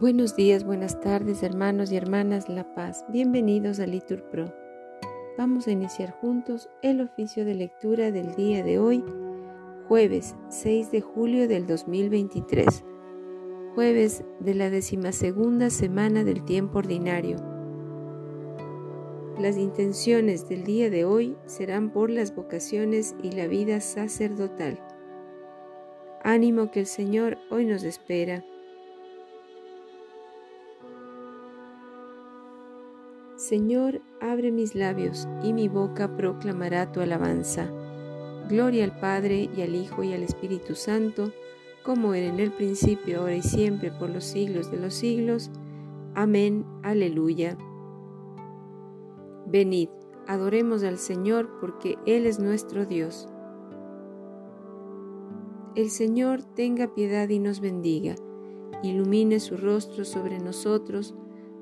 Buenos días, buenas tardes, hermanos y hermanas La Paz. Bienvenidos a Litur Pro. Vamos a iniciar juntos el oficio de lectura del día de hoy, jueves 6 de julio del 2023, jueves de la decimasegunda semana del tiempo ordinario. Las intenciones del día de hoy serán por las vocaciones y la vida sacerdotal. Ánimo que el Señor hoy nos espera. Señor, abre mis labios y mi boca proclamará tu alabanza. Gloria al Padre y al Hijo y al Espíritu Santo, como era en el principio, ahora y siempre, por los siglos de los siglos. Amén. Aleluya. Venid, adoremos al Señor, porque Él es nuestro Dios. El Señor tenga piedad y nos bendiga, ilumine su rostro sobre nosotros,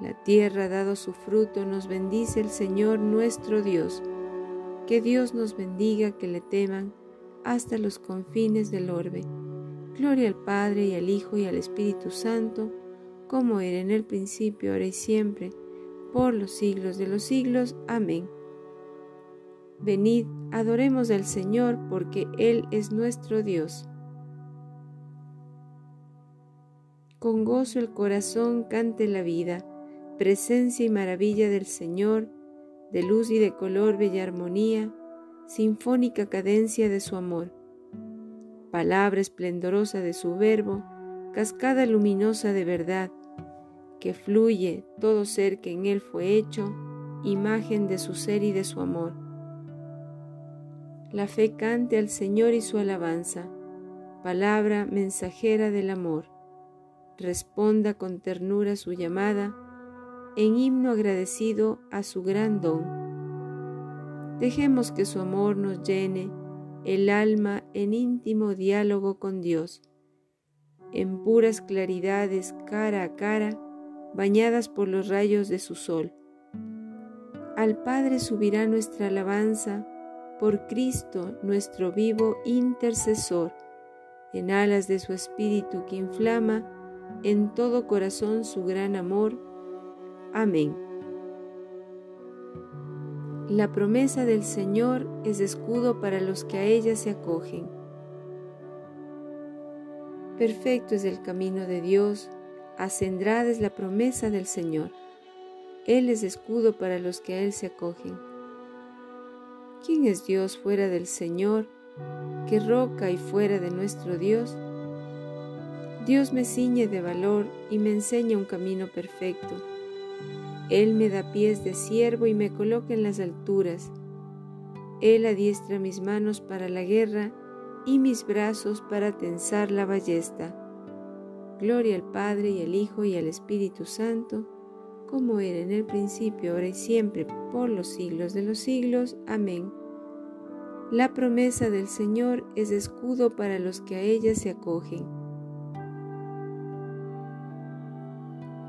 la tierra ha dado su fruto, nos bendice el Señor nuestro Dios. Que Dios nos bendiga, que le teman hasta los confines del orbe. Gloria al Padre y al Hijo y al Espíritu Santo, como era en el principio, ahora y siempre, por los siglos de los siglos. Amén. Venid, adoremos al Señor, porque Él es nuestro Dios. Con gozo el corazón cante la vida presencia y maravilla del Señor, de luz y de color, bella armonía, sinfónica cadencia de su amor, palabra esplendorosa de su verbo, cascada luminosa de verdad, que fluye todo ser que en él fue hecho, imagen de su ser y de su amor. La fe cante al Señor y su alabanza, palabra mensajera del amor, responda con ternura su llamada, en himno agradecido a su gran don. Dejemos que su amor nos llene el alma en íntimo diálogo con Dios, en puras claridades cara a cara, bañadas por los rayos de su sol. Al Padre subirá nuestra alabanza por Cristo nuestro vivo intercesor, en alas de su espíritu que inflama en todo corazón su gran amor Amén. La promesa del Señor es escudo para los que a ella se acogen. Perfecto es el camino de Dios, ascendrada es la promesa del Señor. Él es escudo para los que a Él se acogen. ¿Quién es Dios fuera del Señor? ¿Qué roca y fuera de nuestro Dios? Dios me ciñe de valor y me enseña un camino perfecto él me da pies de siervo y me coloca en las alturas. Él adiestra mis manos para la guerra y mis brazos para tensar la ballesta. Gloria al Padre y al Hijo y al Espíritu Santo, como era en el principio, ahora y siempre, por los siglos de los siglos. Amén. La promesa del Señor es escudo para los que a ella se acogen.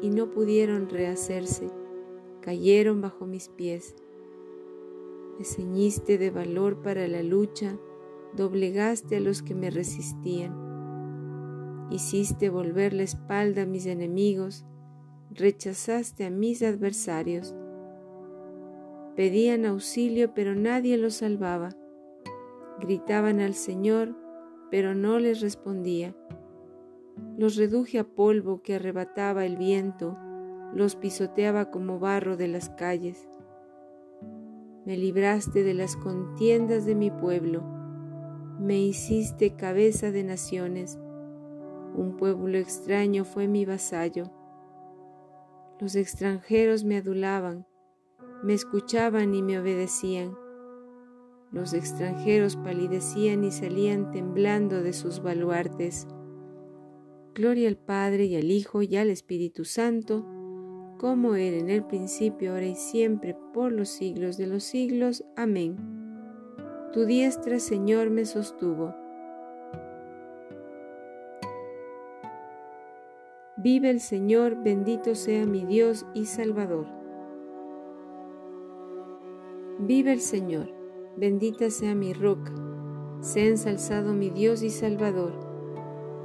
y no pudieron rehacerse, cayeron bajo mis pies. Me ceñiste de valor para la lucha, doblegaste a los que me resistían. Hiciste volver la espalda a mis enemigos, rechazaste a mis adversarios. Pedían auxilio, pero nadie los salvaba. Gritaban al Señor, pero no les respondía. Los reduje a polvo que arrebataba el viento, los pisoteaba como barro de las calles. Me libraste de las contiendas de mi pueblo, me hiciste cabeza de naciones, un pueblo extraño fue mi vasallo. Los extranjeros me adulaban, me escuchaban y me obedecían. Los extranjeros palidecían y salían temblando de sus baluartes. Gloria al Padre y al Hijo y al Espíritu Santo, como era en el principio, ahora y siempre, por los siglos de los siglos. Amén. Tu diestra, Señor, me sostuvo. Vive el Señor, bendito sea mi Dios y Salvador. Vive el Señor, bendita sea mi roca, sea ensalzado mi Dios y Salvador,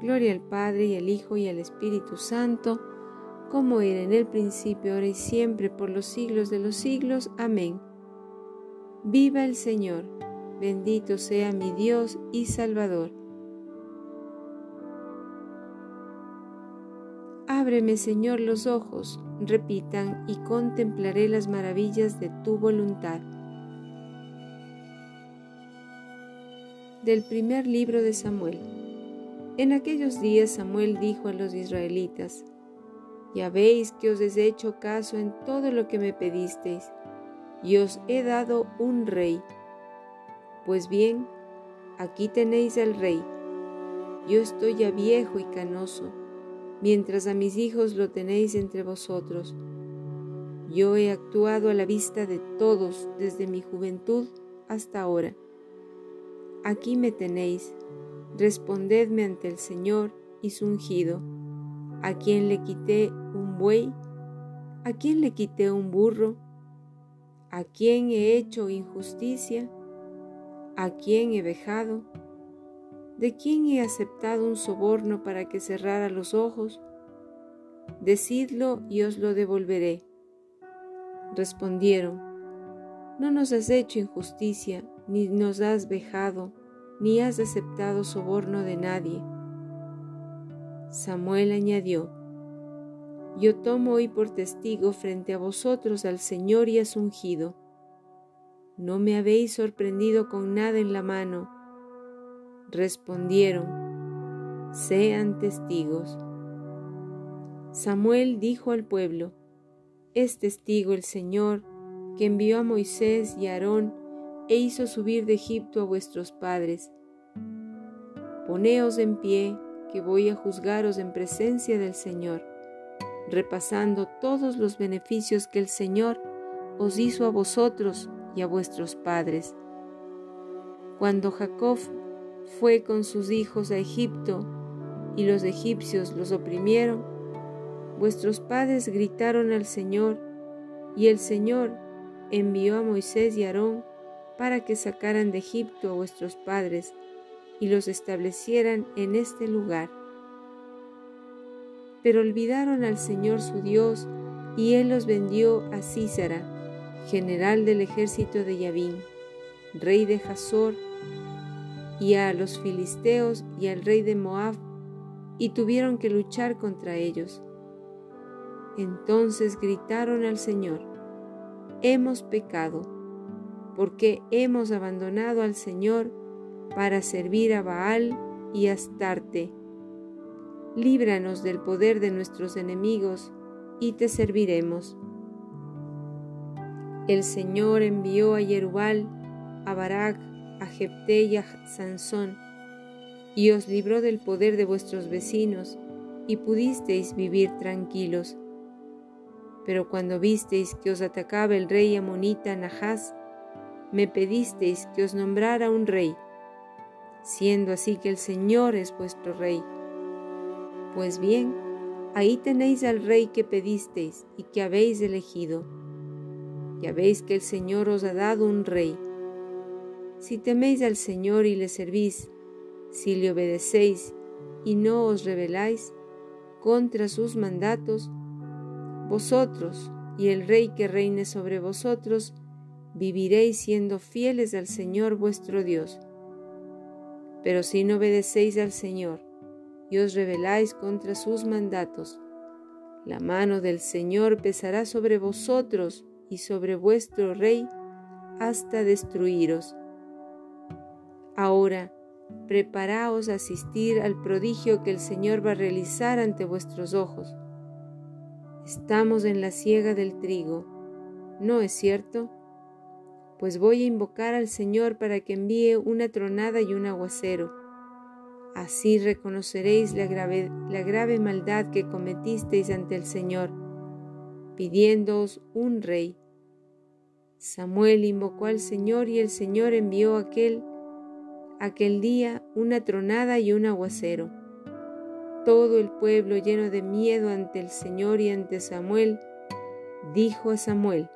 Gloria al Padre y al Hijo y al Espíritu Santo, como era en el principio, ahora y siempre, por los siglos de los siglos. Amén. Viva el Señor, bendito sea mi Dios y Salvador Ábreme, Señor, los ojos, repitan, y contemplaré las maravillas de tu voluntad. Del primer libro de Samuel. En aquellos días Samuel dijo a los israelitas, Ya veis que os he hecho caso en todo lo que me pedisteis, y os he dado un rey. Pues bien, aquí tenéis al rey. Yo estoy ya viejo y canoso mientras a mis hijos lo tenéis entre vosotros. Yo he actuado a la vista de todos desde mi juventud hasta ahora. Aquí me tenéis, respondedme ante el Señor y su ungido, a quien le quité un buey, a quien le quité un burro, a quien he hecho injusticia, a quien he vejado, ¿De quién he aceptado un soborno para que cerrara los ojos? Decidlo y os lo devolveré. Respondieron, No nos has hecho injusticia, ni nos has vejado, ni has aceptado soborno de nadie. Samuel añadió, Yo tomo hoy por testigo frente a vosotros al Señor y a su ungido. No me habéis sorprendido con nada en la mano, respondieron, sean testigos. Samuel dijo al pueblo, es testigo el Señor que envió a Moisés y a Aarón e hizo subir de Egipto a vuestros padres. Poneos en pie, que voy a juzgaros en presencia del Señor, repasando todos los beneficios que el Señor os hizo a vosotros y a vuestros padres. Cuando Jacob fue con sus hijos a Egipto y los egipcios los oprimieron, vuestros padres gritaron al Señor y el Señor envió a Moisés y Aarón para que sacaran de Egipto a vuestros padres y los establecieran en este lugar. Pero olvidaron al Señor su Dios y Él los vendió a Císara, general del ejército de Yabín, rey de Hazor, y a los filisteos y al rey de Moab, y tuvieron que luchar contra ellos. Entonces gritaron al Señor, hemos pecado, porque hemos abandonado al Señor para servir a Baal y Astarte. Líbranos del poder de nuestros enemigos y te serviremos. El Señor envió a Jerubal, a Barak, a Jepté y a Sansón, y os libró del poder de vuestros vecinos, y pudisteis vivir tranquilos. Pero cuando visteis que os atacaba el rey amonita Nahas, me pedisteis que os nombrara un rey, siendo así que el Señor es vuestro rey. Pues bien, Ahí tenéis al rey que pedisteis y que habéis elegido. Ya veis que el Señor os ha dado un rey. Si teméis al Señor y le servís, si le obedecéis y no os rebeláis contra sus mandatos, vosotros y el rey que reine sobre vosotros, viviréis siendo fieles al Señor vuestro Dios. Pero si no obedecéis al Señor y os rebeláis contra sus mandatos, la mano del Señor pesará sobre vosotros y sobre vuestro rey hasta destruiros. Ahora, preparaos a asistir al prodigio que el Señor va a realizar ante vuestros ojos. Estamos en la siega del trigo, ¿no es cierto? Pues voy a invocar al Señor para que envíe una tronada y un aguacero. Así reconoceréis la grave, maldad que cometisteis ante el Señor, pidiéndoos un rey. Samuel invocó al Señor y el Señor envió aquel aquel día una tronada y un aguacero. Todo el pueblo lleno de miedo ante el Señor y ante Samuel, dijo a Samuel,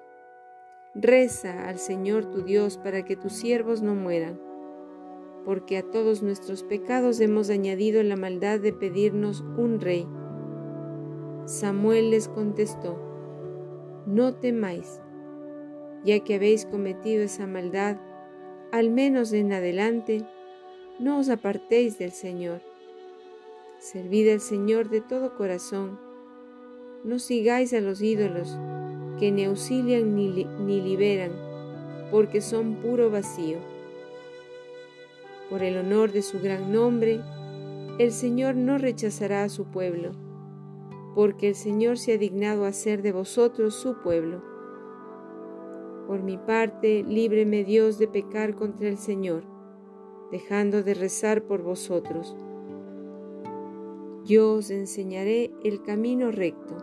Reza al Señor tu Dios para que tus siervos no mueran, porque a todos nuestros pecados hemos añadido la maldad de pedirnos un rey. Samuel les contestó, No temáis, ya que habéis cometido esa maldad, al menos en adelante, no os apartéis del Señor. Servid al Señor de todo corazón. No sigáis a los ídolos, que ni auxilian ni, ni liberan, porque son puro vacío. Por el honor de su gran nombre, el Señor no rechazará a su pueblo, porque el Señor se ha dignado a hacer de vosotros su pueblo. Por mi parte, líbreme Dios de pecar contra el Señor, dejando de rezar por vosotros. Yo os enseñaré el camino recto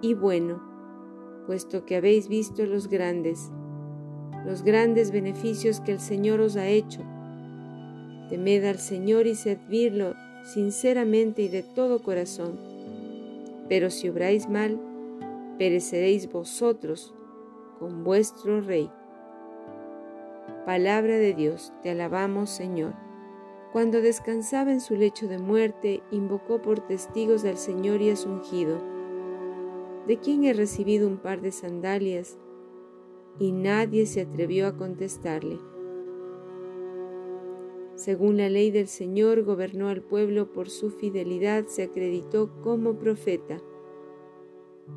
y bueno, puesto que habéis visto los grandes, los grandes beneficios que el Señor os ha hecho. Temed al Señor y servidlo sinceramente y de todo corazón. Pero si obráis mal, pereceréis vosotros con vuestro Rey. Palabra de Dios, te alabamos Señor. Cuando descansaba en su lecho de muerte, invocó por testigos al Señor y a su ungido, de quien he recibido un par de sandalias, y nadie se atrevió a contestarle. Según la ley del Señor, gobernó al pueblo por su fidelidad, se acreditó como profeta.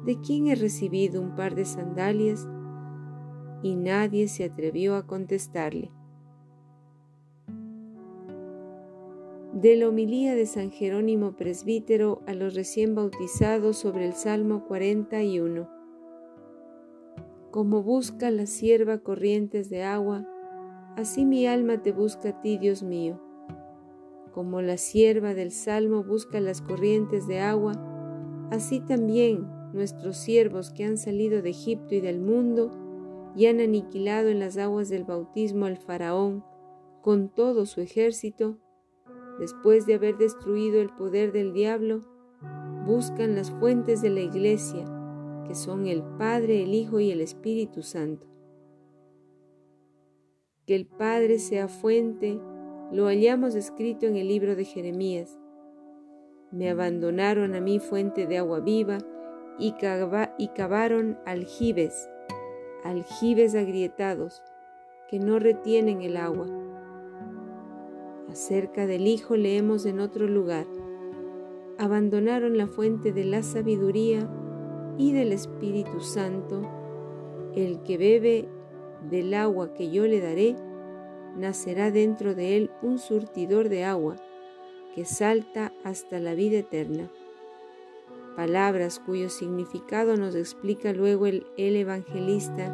¿De quién he recibido un par de sandalias? y nadie se atrevió a contestarle. De la homilía de San Jerónimo Presbítero a los recién bautizados sobre el Salmo 41. Como busca la sierva corrientes de agua, así mi alma te busca a ti, Dios mío. Como la sierva del Salmo busca las corrientes de agua, así también nuestros siervos que han salido de Egipto y del mundo, y han aniquilado en las aguas del bautismo al faraón con todo su ejército, después de haber destruido el poder del diablo, buscan las fuentes de la iglesia, que son el Padre, el Hijo y el Espíritu Santo. Que el Padre sea fuente, lo hallamos escrito en el libro de Jeremías. Me abandonaron a mí fuente de agua viva y, cavaron aljibes aljibes agrietados que no retienen el agua. Acerca del Hijo leemos en otro lugar, abandonaron la fuente de la sabiduría y del Espíritu Santo, el que bebe del agua que yo le daré, nacerá dentro de él un surtidor de agua que salta hasta la vida eterna. Palabras cuyo significado nos explica luego el, evangelista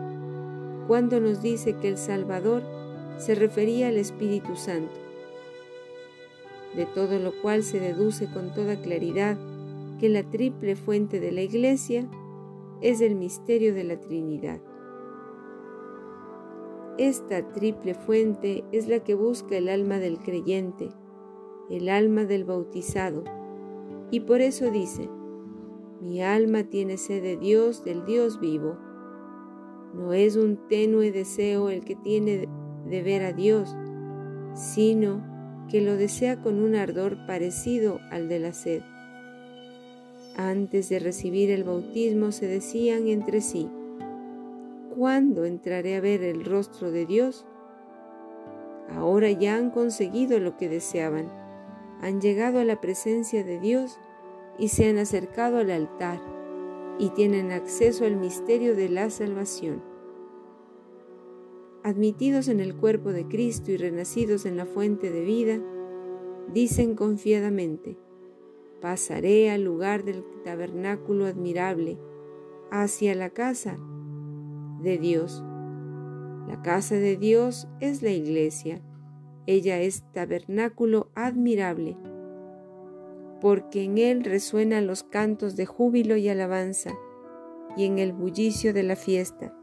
cuando nos dice que el Salvador se refería al Espíritu Santo, de todo lo cual se deduce con toda claridad que la triple fuente de la Iglesia es el misterio de la Trinidad. Esta triple fuente es la que busca el alma del creyente, el alma del bautizado, y por eso dice, Mi alma tiene sed de Dios, del Dios vivo. No es un tenue deseo el que tiene de ver a Dios, sino que lo desea con un ardor parecido al de la sed. Antes de recibir el bautismo se decían entre sí, ¿cuándo entraré a ver el rostro de Dios? Ahora ya han conseguido lo que deseaban, han llegado a la presencia de Dios y se han acercado al altar y tienen acceso al misterio de la salvación. Admitidos en el cuerpo de Cristo y renacidos en la fuente de vida, dicen confiadamente, pasaré al lugar del tabernáculo admirable, hacia la casa de Dios. La casa de Dios es la iglesia, ella es tabernáculo admirable porque en él resuenan los cantos de júbilo y alabanza, y en el bullicio de la fiesta.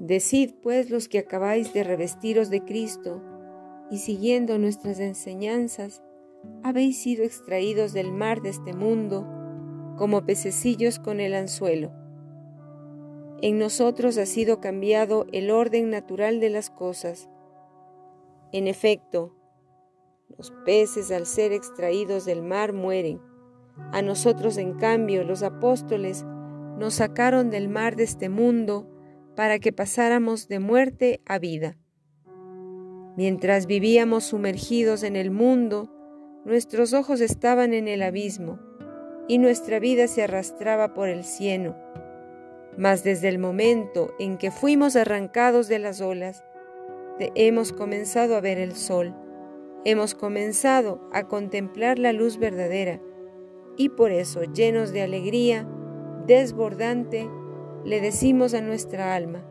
Decid pues los que acabáis de revestiros de Cristo, y siguiendo nuestras enseñanzas, habéis sido extraídos del mar de este mundo, como pececillos con el anzuelo. En nosotros ha sido cambiado el orden natural de las cosas. En efecto, los peces al ser extraídos del mar mueren. A nosotros, en cambio, los apóstoles nos sacaron del mar de este mundo para que pasáramos de muerte a vida. Mientras vivíamos sumergidos en el mundo, nuestros ojos estaban en el abismo y nuestra vida se arrastraba por el cieno. Mas desde el momento en que fuimos arrancados de las olas, hemos comenzado a ver el sol hemos comenzado a contemplar la luz verdadera y por eso, llenos de alegría desbordante, le decimos a nuestra alma,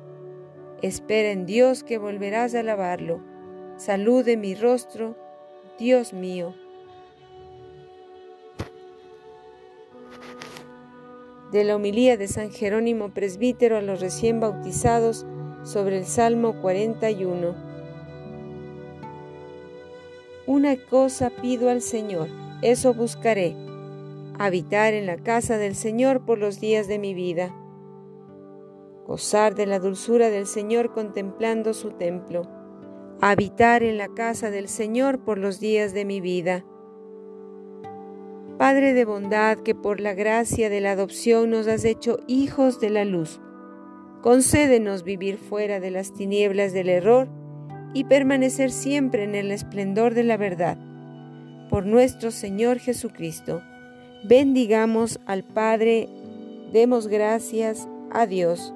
espera en Dios que volverás a alabarlo, salude mi rostro, Dios mío. De la homilía de San Jerónimo Presbítero a los recién bautizados sobre el Salmo 41. Una cosa pido al Señor, eso buscaré, habitar en la casa del Señor por los días de mi vida, gozar de la dulzura del Señor contemplando su templo, habitar en la casa del Señor por los días de mi vida. Padre de bondad, que por la gracia de la adopción nos has hecho hijos de la luz, concédenos vivir fuera de las tinieblas del error y permanecer siempre en el esplendor de la verdad. Por nuestro Señor Jesucristo, bendigamos al Padre, demos gracias a Dios.